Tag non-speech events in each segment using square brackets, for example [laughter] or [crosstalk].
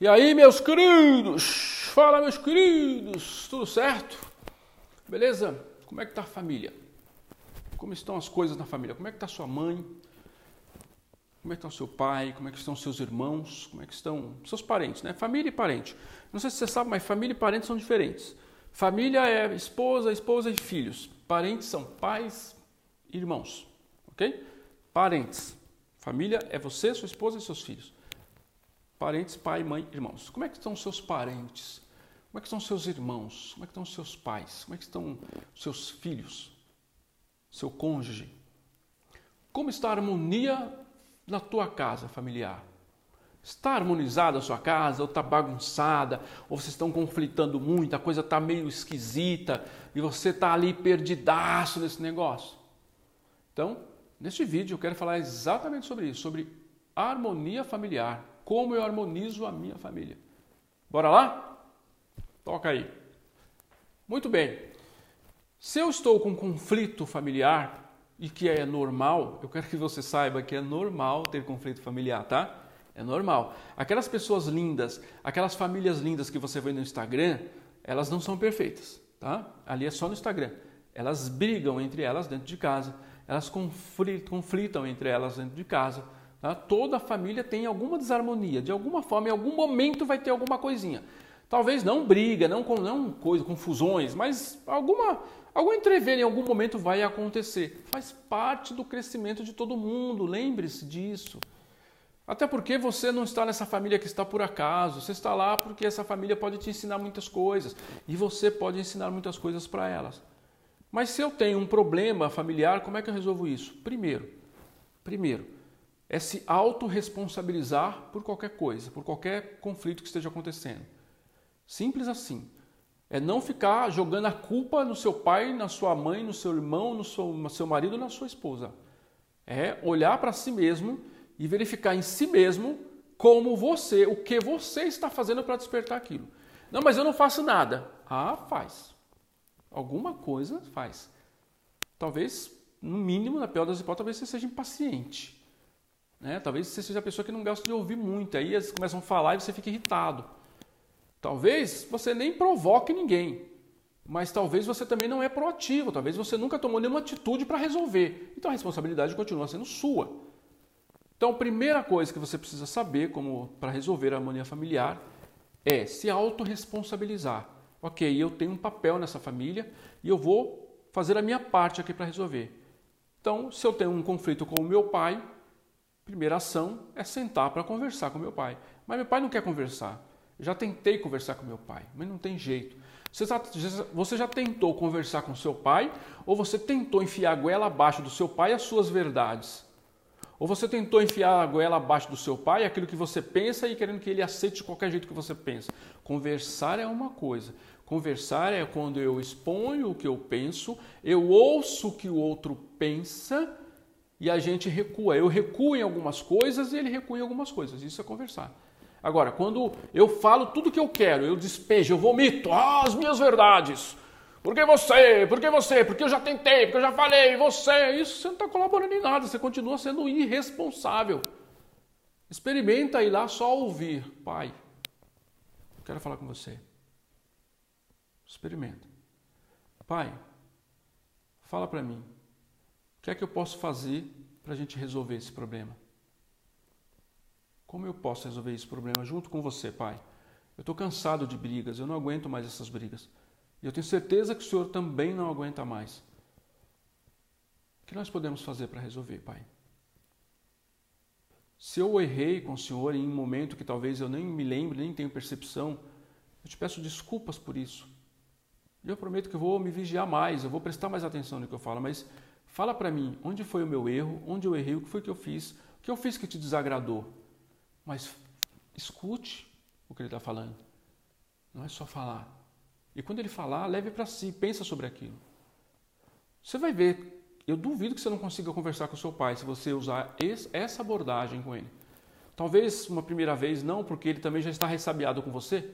E aí, meus queridos? Fala, meus queridos! Tudo certo? Beleza? Como é que tá a família? Como estão as coisas na família? Como é que tá sua mãe? Como é que está o seu pai? Como é que estão seus irmãos? Como é que estão seus parentes, né? Família e parente. Não sei se você sabe, mas família e parentes são diferentes. Família é esposa, esposa e filhos. Parentes são pais e irmãos, ok? Parentes. Família é você, sua esposa e seus filhos. Parentes, pai, mãe, irmãos. Como é que estão seus parentes? Como é que estão seus irmãos? Como é que estão seus pais? Como é que estão seus filhos? Seu cônjuge? Como está a harmonia na tua casa familiar? Está harmonizada a sua casa ou está bagunçada? Ou vocês estão conflitando muito, a coisa está meio esquisita e você está ali perdidaço nesse negócio? Então, neste vídeo eu quero falar exatamente sobre isso, sobre harmonia familiar como eu harmonizo a minha família. Bora lá? Toca aí. Muito bem. Se eu estou com conflito familiar e que é normal, eu quero que você saiba que é normal ter conflito familiar, tá? É normal. Aquelas pessoas lindas, aquelas famílias lindas que você vê no Instagram, elas não são perfeitas, tá? Ali é só no Instagram. Elas brigam entre elas dentro de casa, elas conflitam entre elas dentro de casa Tá? Toda família tem alguma desarmonia, de alguma forma, em algum momento vai ter alguma coisinha. Talvez não briga, não, não coisa, confusões, mas alguma, algum entrever em algum momento vai acontecer. Faz parte do crescimento de todo mundo, lembre-se disso. Até porque você não está nessa família que está por acaso, você está lá porque essa família pode te ensinar muitas coisas e você pode ensinar muitas coisas para elas. Mas se eu tenho um problema familiar, como é que eu resolvo isso? Primeiro, primeiro, é se autorresponsabilizar por qualquer coisa, por qualquer conflito que esteja acontecendo. Simples assim. É não ficar jogando a culpa no seu pai, na sua mãe, no seu irmão, no seu, no seu marido, na sua esposa. É olhar para si mesmo e verificar em si mesmo como você, o que você está fazendo para despertar aquilo. Não, mas eu não faço nada. Ah, faz. Alguma coisa faz. Talvez, no mínimo, na pior das hipóteses, talvez você seja impaciente. Né? Talvez você seja a pessoa que não gosta de ouvir muito, aí eles começam a falar e você fica irritado. Talvez você nem provoque ninguém, mas talvez você também não é proativo, talvez você nunca tomou nenhuma atitude para resolver. Então a responsabilidade continua sendo sua. Então, a primeira coisa que você precisa saber como para resolver a harmonia familiar é se autorresponsabilizar. Ok, eu tenho um papel nessa família e eu vou fazer a minha parte aqui para resolver. Então, se eu tenho um conflito com o meu pai, primeira ação é sentar para conversar com meu pai. Mas meu pai não quer conversar. Eu já tentei conversar com meu pai, mas não tem jeito. Você já, tentou conversar com seu pai ou você tentou enfiar a goela abaixo do seu pai as suas verdades? Ou você tentou enfiar a goela abaixo do seu pai aquilo que você pensa e querendo que ele aceite de qualquer jeito que você pensa? Conversar é uma coisa. Conversar é quando eu exponho o que eu penso, eu ouço o que o outro pensa e a gente recua. Eu recuo em algumas coisas e ele recua em algumas coisas. Isso é conversar. Agora, quando eu falo tudo que eu quero, eu despejo, eu vomito ah, as minhas verdades. Por que você? Por que você? Porque eu já tentei, porque eu já falei, você. Isso você não está colaborando em nada, você continua sendo irresponsável. Experimenta ir lá só ouvir. Pai, quero falar com você. Experimenta. Pai, fala para mim. Que é que eu posso fazer para a gente resolver esse problema? Como eu posso resolver esse problema junto com você, Pai? Eu estou cansado de brigas, eu não aguento mais essas brigas. E eu tenho certeza que o Senhor também não aguenta mais. O que nós podemos fazer para resolver, Pai? Se eu errei com o Senhor em um momento que talvez eu nem me lembre, nem tenho percepção, eu te peço desculpas por isso. Eu prometo que eu vou me vigiar mais, eu vou prestar mais atenção no que eu falo, mas Fala para mim onde foi o meu erro, onde eu errei, o que foi que eu fiz, o que eu fiz que te desagradou. Mas escute o que ele está falando. Não é só falar. E quando ele falar, leve para si, pensa sobre aquilo. Você vai ver, eu duvido que você não consiga conversar com seu pai se você usar essa abordagem com ele. Talvez uma primeira vez não, porque ele também já está ressabiado com você.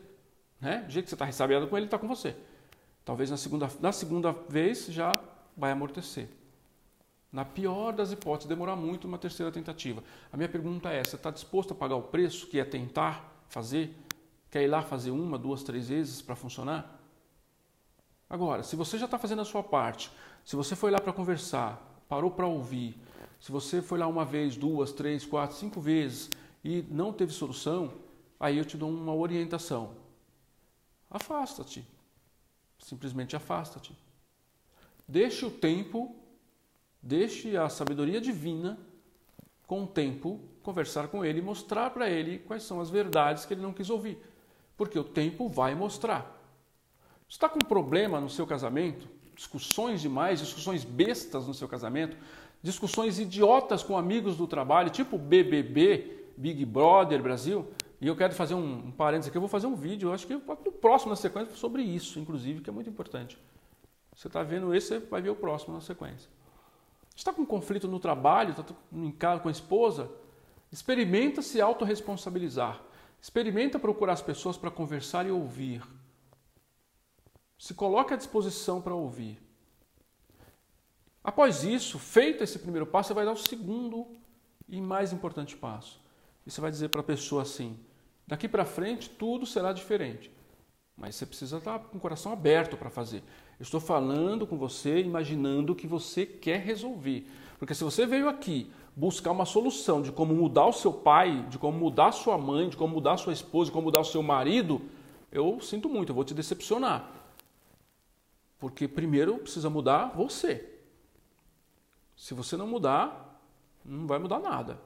Né? Do jeito que você está ressabiado com ele, ele está com você. Talvez na segunda, na segunda vez já vai amortecer. Na pior das hipóteses, demorar muito uma terceira tentativa. A minha pergunta é: você está disposto a pagar o preço que é tentar fazer Quer ir lá fazer uma, duas, três vezes para funcionar? Agora, se você já está fazendo a sua parte, se você foi lá para conversar, parou para ouvir, se você foi lá uma vez, duas, três, quatro, cinco vezes e não teve solução, aí eu te dou uma orientação. Afasta-te. Simplesmente afasta-te. Deixe o tempo, deixe a sabedoria divina, com o tempo, conversar com ele mostrar para ele quais são as verdades que ele não quis ouvir. Porque o tempo vai mostrar. Está com um problema no seu casamento, discussões demais, discussões bestas no seu casamento, discussões idiotas com amigos do trabalho, tipo BBB, Big Brother Brasil. E eu quero fazer um, um parênteses aqui, eu vou fazer um vídeo, acho que no próximo na sequência sobre isso, inclusive, que é muito importante. Você está vendo esse, você vai ver o próximo na sequência. Está com um conflito no trabalho, está em casa com a esposa? Experimenta se autorresponsabilizar. Experimenta procurar as pessoas para conversar e ouvir. Se coloque à disposição para ouvir. Após isso, feito esse primeiro passo, você vai dar o segundo e mais importante passo. E você vai dizer para a pessoa assim: daqui para frente tudo será diferente. Mas você precisa estar com o coração aberto para fazer. Eu estou falando com você, imaginando que você quer resolver. Porque se você veio aqui buscar uma solução de como mudar o seu pai, de como mudar a sua mãe, de como mudar a sua esposa, de como mudar o seu marido, eu sinto muito, eu vou te decepcionar. Porque primeiro precisa mudar você. Se você não mudar, não vai mudar nada.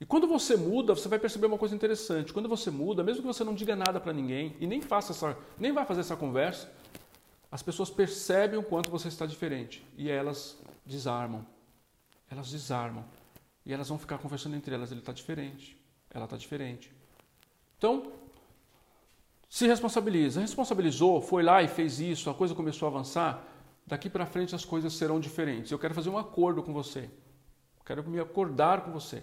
E quando você muda, você vai perceber uma coisa interessante. Quando você muda, mesmo que você não diga nada para ninguém e nem faça essa, nem vai fazer essa conversa, as pessoas percebem o quanto você está diferente e elas desarmam. Elas desarmam. E elas vão ficar conversando entre elas, ele está diferente, ela está diferente. Então, se responsabiliza. Responsabilizou, foi lá e fez isso, a coisa começou a avançar, daqui para frente as coisas serão diferentes. Eu quero fazer um acordo com você. Quero me acordar com você.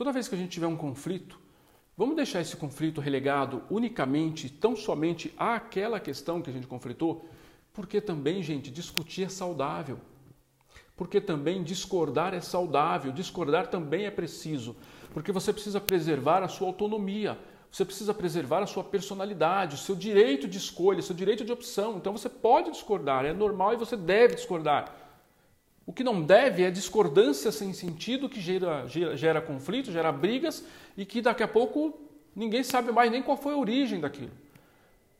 Toda vez que a gente tiver um conflito, vamos deixar esse conflito relegado unicamente, tão somente àquela questão que a gente conflitou, porque também, gente, discutir é saudável. Porque também discordar é saudável, discordar também é preciso, porque você precisa preservar a sua autonomia, você precisa preservar a sua personalidade, o seu direito de escolha, o seu direito de opção. Então você pode discordar, é normal e você deve discordar. O que não deve é discordância sem sentido que gera, gera, gera conflito, gera brigas e que daqui a pouco ninguém sabe mais nem qual foi a origem daquilo.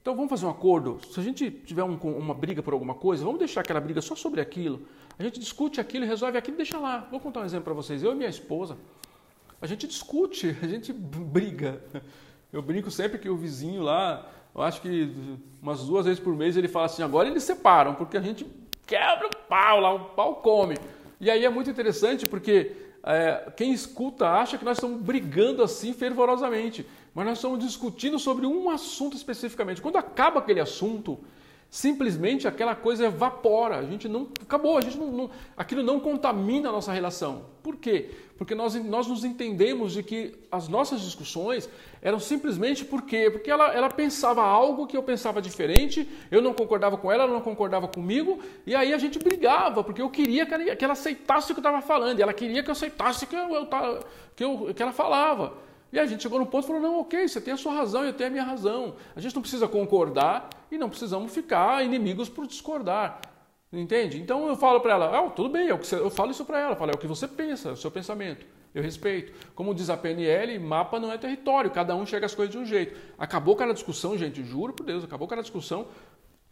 Então vamos fazer um acordo. Se a gente tiver um, uma briga por alguma coisa, vamos deixar aquela briga só sobre aquilo. A gente discute aquilo, resolve aquilo e deixa lá. Vou contar um exemplo para vocês. Eu e minha esposa, a gente discute, [laughs] a gente briga. Eu brinco sempre que o vizinho lá, eu acho que umas duas vezes por mês ele fala assim: agora eles separam, porque a gente quebra o pau lá, o pau come. E aí é muito interessante porque é, quem escuta acha que nós estamos brigando assim fervorosamente, mas nós estamos discutindo sobre um assunto especificamente. Quando acaba aquele assunto, simplesmente aquela coisa evapora. A gente não acabou, a gente não, não, aquilo não contamina a nossa relação. Por quê? Porque nós, nós nos entendemos de que as nossas discussões eram simplesmente por quê? Porque ela, ela pensava algo que eu pensava diferente, eu não concordava com ela, ela não concordava comigo, e aí a gente brigava, porque eu queria que ela, que ela aceitasse o que eu estava falando, e ela queria que eu aceitasse o que, eu, que, eu, que ela falava. E a gente chegou no ponto e falou: não, ok, você tem a sua razão, eu tenho a minha razão. A gente não precisa concordar e não precisamos ficar inimigos por discordar. Entende? Então eu falo para ela: ah, tudo bem, eu, eu falo isso para ela, eu falo, é o que você pensa, é o seu pensamento. Eu respeito. Como diz a PNL, mapa não é território, cada um chega as coisas de um jeito. Acabou aquela discussão, gente, juro por Deus, acabou aquela discussão.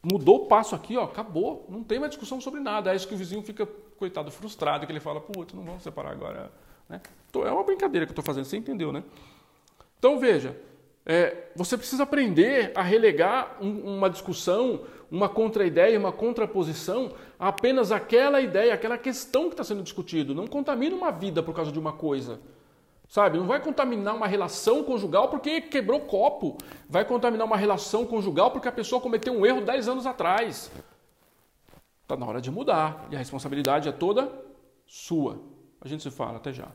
Mudou o passo aqui, ó, acabou. Não tem mais discussão sobre nada. É isso que o vizinho fica, coitado, frustrado, que ele fala, putz, não vamos separar agora. Né? É uma brincadeira que eu estou fazendo, você entendeu, né? Então veja, é, você precisa aprender a relegar um, uma discussão, uma contra-ideia, uma contraposição a apenas aquela ideia, aquela questão que está sendo discutido. Não contamina uma vida por causa de uma coisa. Sabe? Não vai contaminar uma relação conjugal porque quebrou copo. Vai contaminar uma relação conjugal porque a pessoa cometeu um erro 10 anos atrás. Está na hora de mudar. E a responsabilidade é toda sua. A gente se fala, até já.